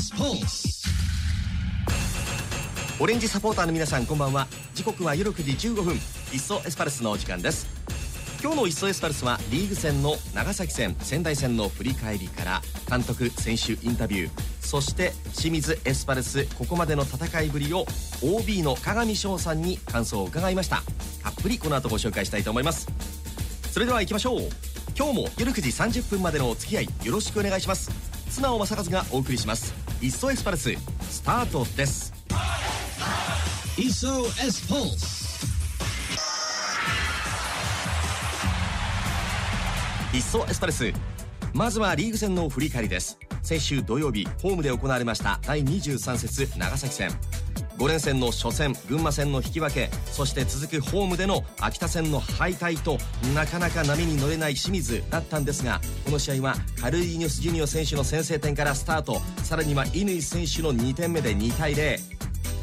SOS Pulse. オレンジサポーターの皆さんこんばんは。時刻は夜9時15分。いっそエスパルスのお時間です。今日の「いっそエスパルス」はリーグ戦の長崎戦仙台戦の振り返りから監督選手インタビューそして清水エスパルスここまでの戦いぶりを OB の鏡翔さんに感想を伺いました。たっぷりこの後ご紹介したいと思います。それでは行きましょう。今日も夜9時30分までのお付き合いよろしくお願いします。綱尾正和がお送りします。いっそエスパルス。スタートです。SOS Pulse いっそエス。パルス。まずはリーグ戦の振り返りです。先週土曜日ホームで行われました第23節長崎戦5連戦の初戦群馬戦の引き分けそして続くホームでの秋田戦の敗退となかなか波に乗れない清水だったんですがこの試合はカルリーニョス・ジュニオ選手の先制点からスタート。さらには乾選手の2点目で2対0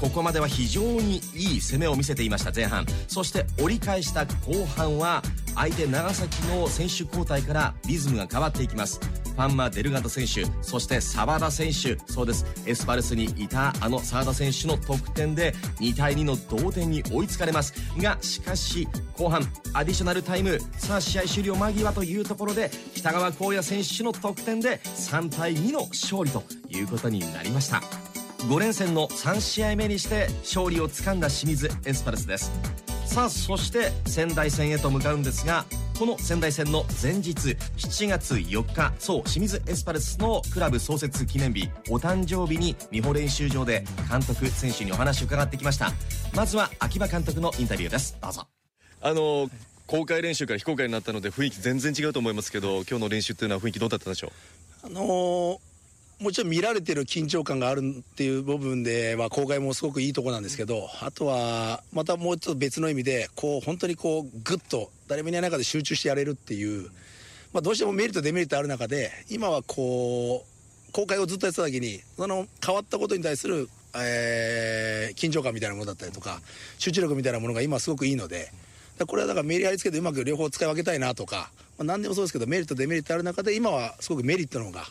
ここまでは非常にいい攻めを見せていました前半。そして折り返した後半は相手長崎の選手交代からリズムが変わっていきます。パンマ・デルガド選手そして澤田選手そうです。エスパルスにいたあの澤田選手の得点で2対2の同点に追いつかれます。がしかし後半アディショナルタイムさあ試合終了間際というところで北川光也選手の得点で3対2の勝利ということになりました。5連戦の3試合目にして勝利をつかんだ清水エスパルスです。さあそして仙台戦へと向かうんですがこの仙台戦の前日7月4日そう清水エスパルスのクラブ創設記念日お誕生日に美穂練習場で監督選手にお話を伺ってきました。まずは秋葉監督のインタビューです。どうぞ。あの公開練習から非公開になったので雰囲気全然違うと思いますけど今日の練習っていうのは雰囲気どうだったんでしょあのーもちろん見られてる緊張感があるっていう部分では公開もすごくいいとこなんですけどあとはまたもうちょっと別の意味でこう本当にこうグッと誰もいない中で集中してやれるっていう、まあ、どうしてもメリットデメリットある中で今はこう公開をずっとやってた時にその変わったことに対する、えー緊張感みたいなものだったりとか集中力みたいなものが今すごくいいので。これはだからメリハリつけてうまく両方使い分けたいなとか、まあ、何でもそうですけどメリットデメリットある中で今はすごくメリットの方が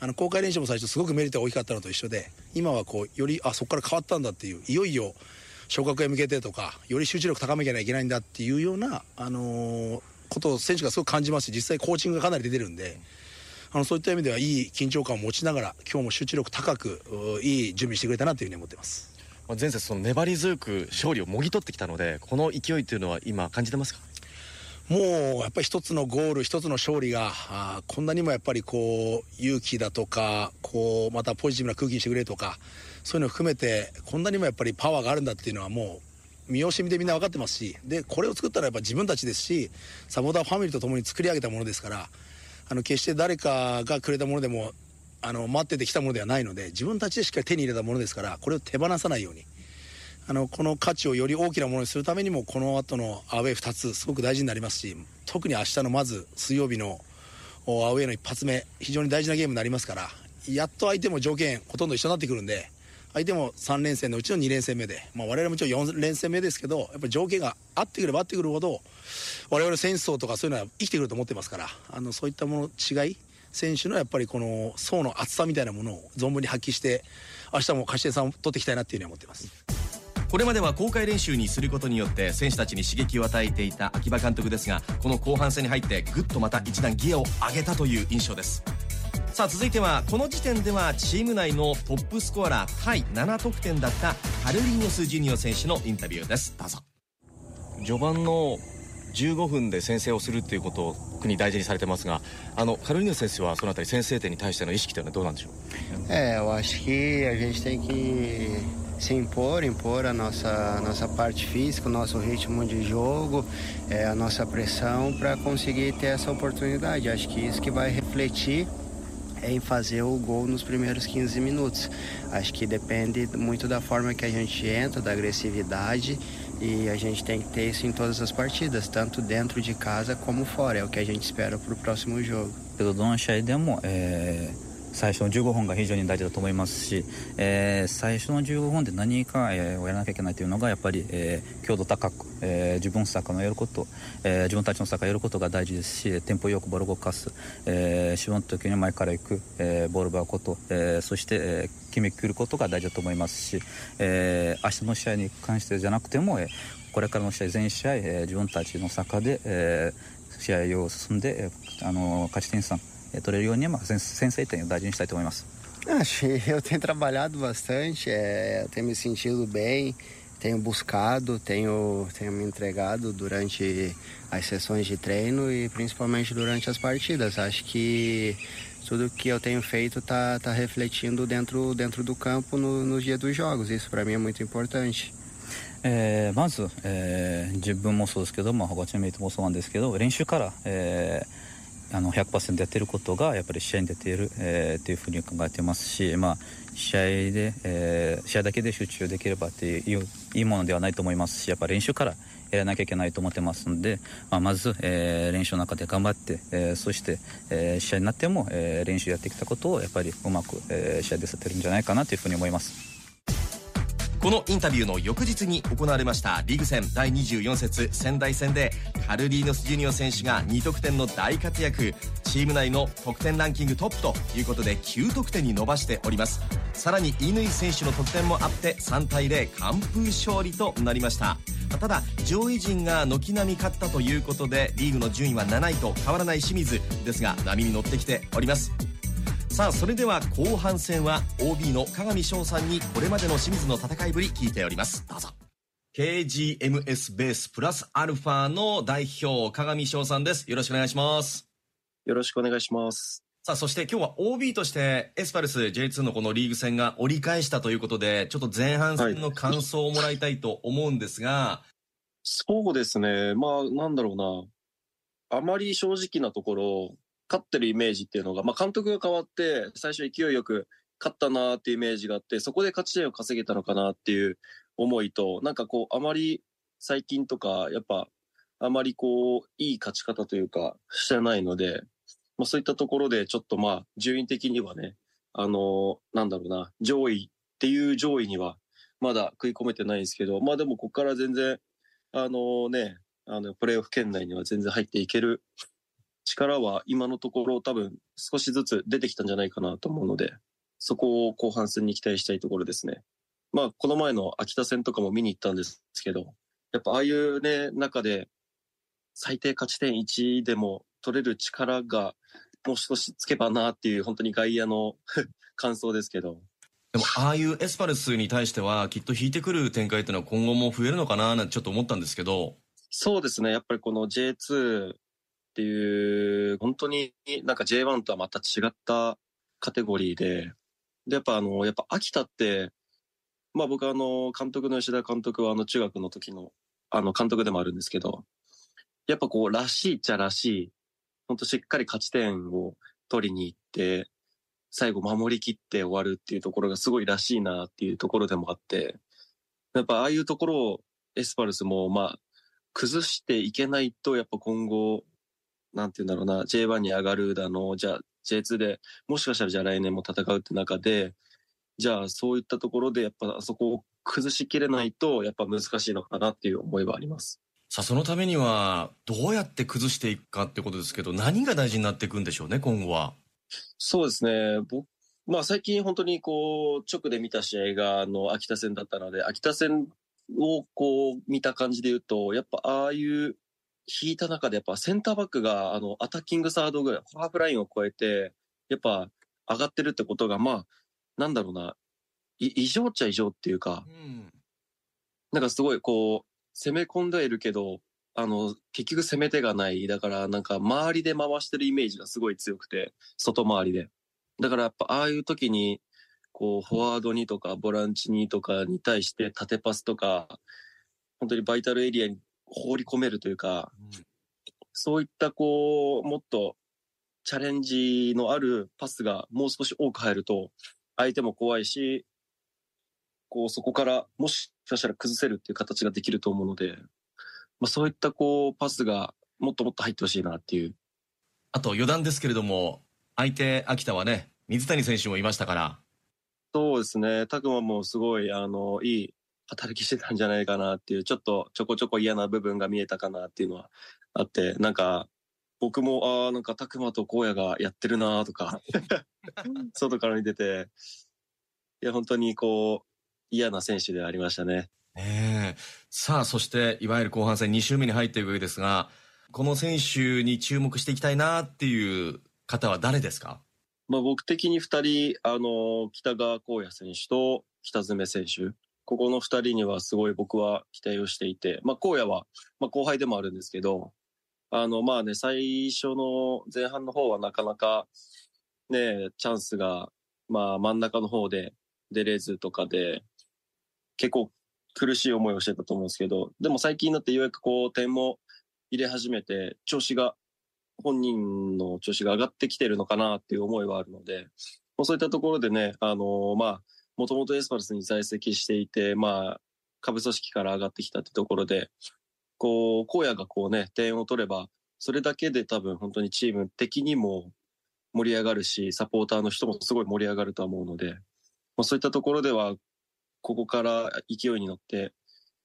あの公開練習も最初すごくメリットが大きかったのと一緒で今はこうよりあそこから変わったんだっていういよいよ昇格へ向けてとかより集中力高めなきゃいけないんだっていうような、あのーことを選手がすごく感じますし実際コーチングがかなり出てるんで。あのそういった意味ではいい緊張感を持ちながら今日も集中力高くいい準備してくれたなというふうに思ってます。前節その粘り強く勝利をもぎ取ってきたのでこの勢いっていうのは今感じてますか？もうやっぱり一つのゴール一つの勝利があこんなにもやっぱりこう勇気だとかこうまたポジティブな空気にしてくれとかそういうのを含めてこんなにもやっぱりパワーがあるんだっていうのはもう見惜しみでみんな分かってますしでこれを作ったのはやっぱ自分たちですしサポーターファミリーと共に作り上げたものですからあの決して誰かがくれたものでもあの待っててきたものではないので自分たちでしっかり手に入れたものですからこれを手放さないように。あのこの価値をより大きなものにするためにもこの後のアウェー2つすごく大事になりますし特に明日のまず水曜日のアウェーの一発目非常に大事なゲームになりますからやっと相手も条件ほとんど一緒になってくるんで相手も3連戦のうちの2連戦目で、まあ、我々もちろん4連戦目ですけどやっぱり条件が合ってくれば合ってくるほど我々戦争とかそういうのは生きてくると思ってますからあのそういったもの違い選手のやっぱりこの層の厚さみたいなものを存分に発揮して明日も勝ち点3を取っていきたいなっていうふうに思ってます。これまでは公開練習にすることによって選手たちに刺激を与えていた秋葉監督ですがこの後半戦に入ってぐっとまた一段ギアを上げたという印象です。さあ続いてはこの時点ではチーム内のトップスコアラータイ7得点だったカルリーニョス・ジュニオ選手のインタビューです。どうぞ。序盤の15分で先制をするっていうことを特に大事にされてますがあのカルリーニョ選手はそのあたり先制点に対しての意識というのはどうなんでしょう？É, eu se impor, impor a nossa, nossa parte física, o nosso ritmo de jogo, é, a nossa pressão para conseguir ter essa oportunidade. Acho que isso que vai refletir é em fazer o gol nos primeiros 15 minutos. Acho que depende muito da forma que a gente entra, da agressividade e a gente tem que ter isso em todas as partidas, tanto dentro de casa como fora. É o que a gente espera para o próximo jogo. Pelo Don Achai é, 最初の15分が非常に大事だと思いますし、えー、最初の15分で何か、えー、をやらなきゃいけないというのがやっぱり、えー、強度高く、えー、自分サッカーのやること、えー、自分たちのサッカーやることが大事ですしテンポよくボールを動かす、えー、シュの時に前から行く、えー、ボールを奪うこと、えー、そして、えー、決めきることが大事だと思いますし、えー、明日の試合に関してじゃなくても、えー、これからの試合全試合、えー、自分たちのサッカーで、えー、試合を進んで、えー、あの勝ち点3取れるように、まあ、先制点を大事にしたいと思います。Achei, eu tenho trabalhado bastante, é, eu tenho me sentido bem, tenho buscado, tenho, tenho me entregado durante as sessões de treino e principalmente durante as partidas. Acho que tudo que eu tenho feito está tá refletindo dentro, dentro do campo no, no dia dos jogos. Isso para mim é muito importante. えー、まず、えー、自分もそうですけど、まあ、他チームメイトもそうなんですけど練習から、えー あの100%やってることがやっぱり試合に出ている、えー、いうふうに考えてますし、まあ、試合で、えー、試合だけで集中できればっていういいものではないと思いますしやっぱ練習からやらなきゃいけないと思ってますので、まあ、まず、えー、練習の中で頑張って、えー、そして、えー、試合になっても、えー、練習やってきたことをやっぱりうまく、えー、試合でさせてるんじゃないかなというふうに思います。このインタビューの翌日に行われましたリーグ戦第24節仙台戦でカルリーノス・ジュニオ選手が2得点の大活躍。チーム内の得点ランキングトップということで9得点に伸ばしております。さらに乾選手の得点もあって3対0完封勝利となりました。ただ上位陣が軒並み勝ったということでリーグの順位は7位と変わらない清水ですが波に乗ってきております。さあそれでは後半戦は OB の加賀翔さんにこれまでの清水の戦いぶり聞いておりますどうぞ KGMS ベースプラスアルファの代表加賀翔さんですよろしくお願いしますよろしくお願いしますさあ、そして今日は OB としてエスパルス J2 のこのリーグ戦が折り返したということで、ちょっと前半戦の感想をもらいたいと思うんですが。はい、そうですね。まあ、なんだろうな。あまり正直なところ、勝ってるイメージっていうのが、まあ、監督が変わって、最初勢いよく勝ったなっていうイメージがあって、そこで勝ち点を稼げたのかなっていう思いと、なんかこう、あまり最近とか、やっぱ、あまりこう、いい勝ち方というか、してないので、まあ、そういったところで、ちょっとまあ、順位的にはね、あのなんだろうな、上位っていう上位には、まだ食い込めてないんですけど、まあでも、ここから全然、あのね、あの、プレーオフ圏内には全然入っていける力は今のところ多分少しずつ出てきたんじゃないかなと思うので、そこを後半戦に期待したいところですね。まあ、この前の秋田戦とかも見に行ったんですけど、やっぱああいうね、中で最低勝ち点1でも取れる力がもう少しつけばなっていう本当に外野の 感想ですけど。でも、ああいうエスパルスに対しては、きっと引いてくる展開っていうのは今後も増えるのかななんてちょっと思ったんですけど。そうですね。やっぱりこの J2 っていう、本当になんか J1 とはまた違ったカテゴリーで、で、やっぱあの、やっぱ秋田って、まあ僕あの、監督の吉田監督はあの中学の時の、あの監督でもあるんですけど、やっぱこう、らしいっちゃらしい、本当しっかり勝ち点を取りに行って、最後守りきって終わるっていうところがすごいらしいなっていうところでもあって、やっぱああいうところをエスパルスもまあ、崩していけないと、やっぱ今後、なんて言うんだろうな、J1 に上がるだの、じゃあ J2 でもしかしたらじゃあ来年も戦うって中で、じゃあそういったところでやっぱあそこを崩しきれないとやっぱ難しいのかなっていう思いはあります。さあそのためにはどうやって崩していくかってことですけど何が大事になっていくんでしょうね今後は。そうですね僕まあ最近本当にこう直で見た試合があの秋田戦だったので秋田戦をこう見た感じで言うとやっぱああいう引いた中でやっぱセンターバックがあのアタッキングサードぐらい、ハーフラインを超えて、やっぱ上がってるってことが、まあ、なんだろうな、異常っちゃ異常っていうか、うん、なんかすごいこう、攻め込んではいるけど、あの、結局攻め手がない。だからなんか周りで回してるイメージがすごい強くて、外回りで。だからやっぱああいう時に、こう、フォワードにとか、ボランチにとかに対して縦パスとか、本当にバイタルエリアに放り込めるというか、うん、そういったこう、もっとチャレンジのあるパスがもう少し多く入ると、相手も怖いし、こう、そこからもしかしたら崩せるっていう形ができると思うので、まあ、そういったこう、パスがもっともっと入ってほしいなっていう。あと余談ですけれども、相手、秋田はね、水谷選手もいましたからそうですね。拓磨もすごい、あの、いい働きしてたんじゃないかなっていう、ちょっとちょこちょこ嫌な部分が見えたかなっていうのはあって、なんか、僕も、ああ、なんか拓磨と荒野がやってるなとか、外から見てて、いや、本当にこう、嫌な選手ではありましたね。ねえ。さあそしていわゆる後半戦2周目に入っていくわけですがこの選手に注目していきたいなっていう方は誰ですか？まあ僕的に2人、あの、北川光也選手と北爪選手、ここの2人にはすごい僕は期待をしていて、まあ光也は、まあ後輩でもあるんですけど、あの、まあね、最初の前半の方はなかなかね、チャンスが、まあ真ん中の方で出れずとかで、結構苦しい思いをしてたと思うんですけど、でも最近になってようやくこう点も入れ始めて、調子が本人の調子が上がってきてるのかなっていう思いはあるので、ま、そういったところでね、あのーまあ、もともとエスパルスに在籍していて、まあ、下部組織から上がってきたってところで、こう、荒野がこうね、点を取れば、それだけで多分本当にチーム的にも盛り上がるし、サポーターの人もすごい盛り上がるとは思うので、まあ、そういったところでは、ここから勢いに乗って、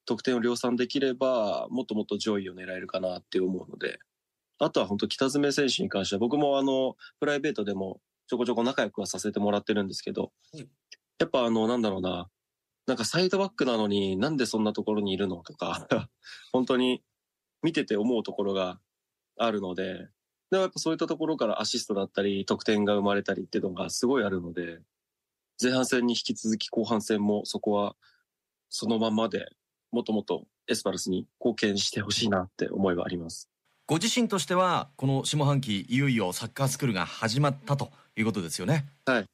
得点を量産できれば、もっともっと上位を狙えるかなって思うので、あとは本当北爪選手に関しては、僕もあの、プライベートでもちょこちょこ仲良くはさせてもらってるんですけど、やっぱあの、なんだろうな、なんかサイドバックなのになんでそんなところにいるのとか、本当に見てて思うところがあるので、でもやっぱそういったところからアシストだったり、得点が生まれたりっていうのがすごいあるので、前半戦に引き続き後半戦もそこはそのままでもっともっとエスパルスに貢献してほしいなって思いはあります。ご自身としてはこの下半期いよいよサッカースクールが始まったということですよね。はい。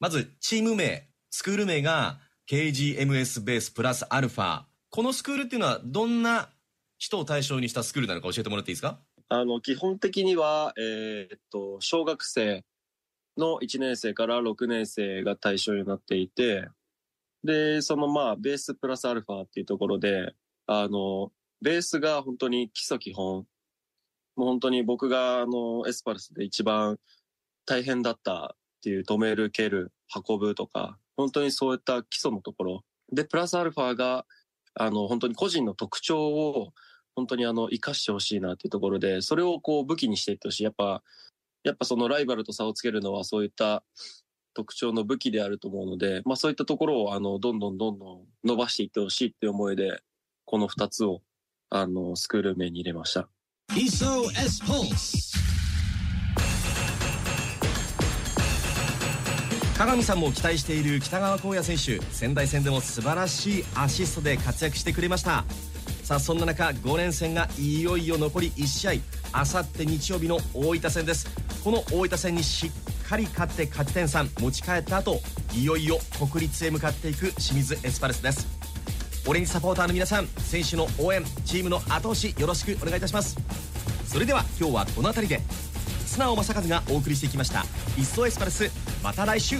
まずチーム名スクール名が KGMS ベースプラスアルファ。このスクールっていうのはどんな人を対象にしたスクールなのか教えてもらっていいですか？あの、基本的には、えーっと、小学生の1年生から6年生が対象になっていて、で、そのまあ、ベースプラスアルファっていうところで、あの、ベースが本当に基礎基本、もう本当に僕があの、エスパルスで一番大変だったっていう止める、蹴る、運ぶとか、本当にそういった基礎のところ。で、プラスアルファが、あの、本当に個人の特徴を本当にあの、活かしてほしいなっていうところで、それをこう武器にしていってほしい。やっぱ、やっぱそのライバルと差をつけるのはそういった特徴の武器であると思うので、まあそういったところをあの、どんどんどんどん伸ばしていってほしいっていう思いで、この二つを、あの、スクール名に入れました。鏡さんも期待している北川光也選手。仙台戦でも素晴らしいアシストで活躍してくれました。さあそんな中5連戦がいよいよ残り1試合。あさって日曜日の大分戦です。この大分戦にしっかり勝って勝ち点3持ち帰った後いよいよ国立へ向かっていく清水エスパルスです。オレンジサポーターの皆さん選手の応援チームの後押しよろしくお願いいたします。それでは今日はこの辺りで素直正和がお送りしてきました「いっそエスパルス」また来週。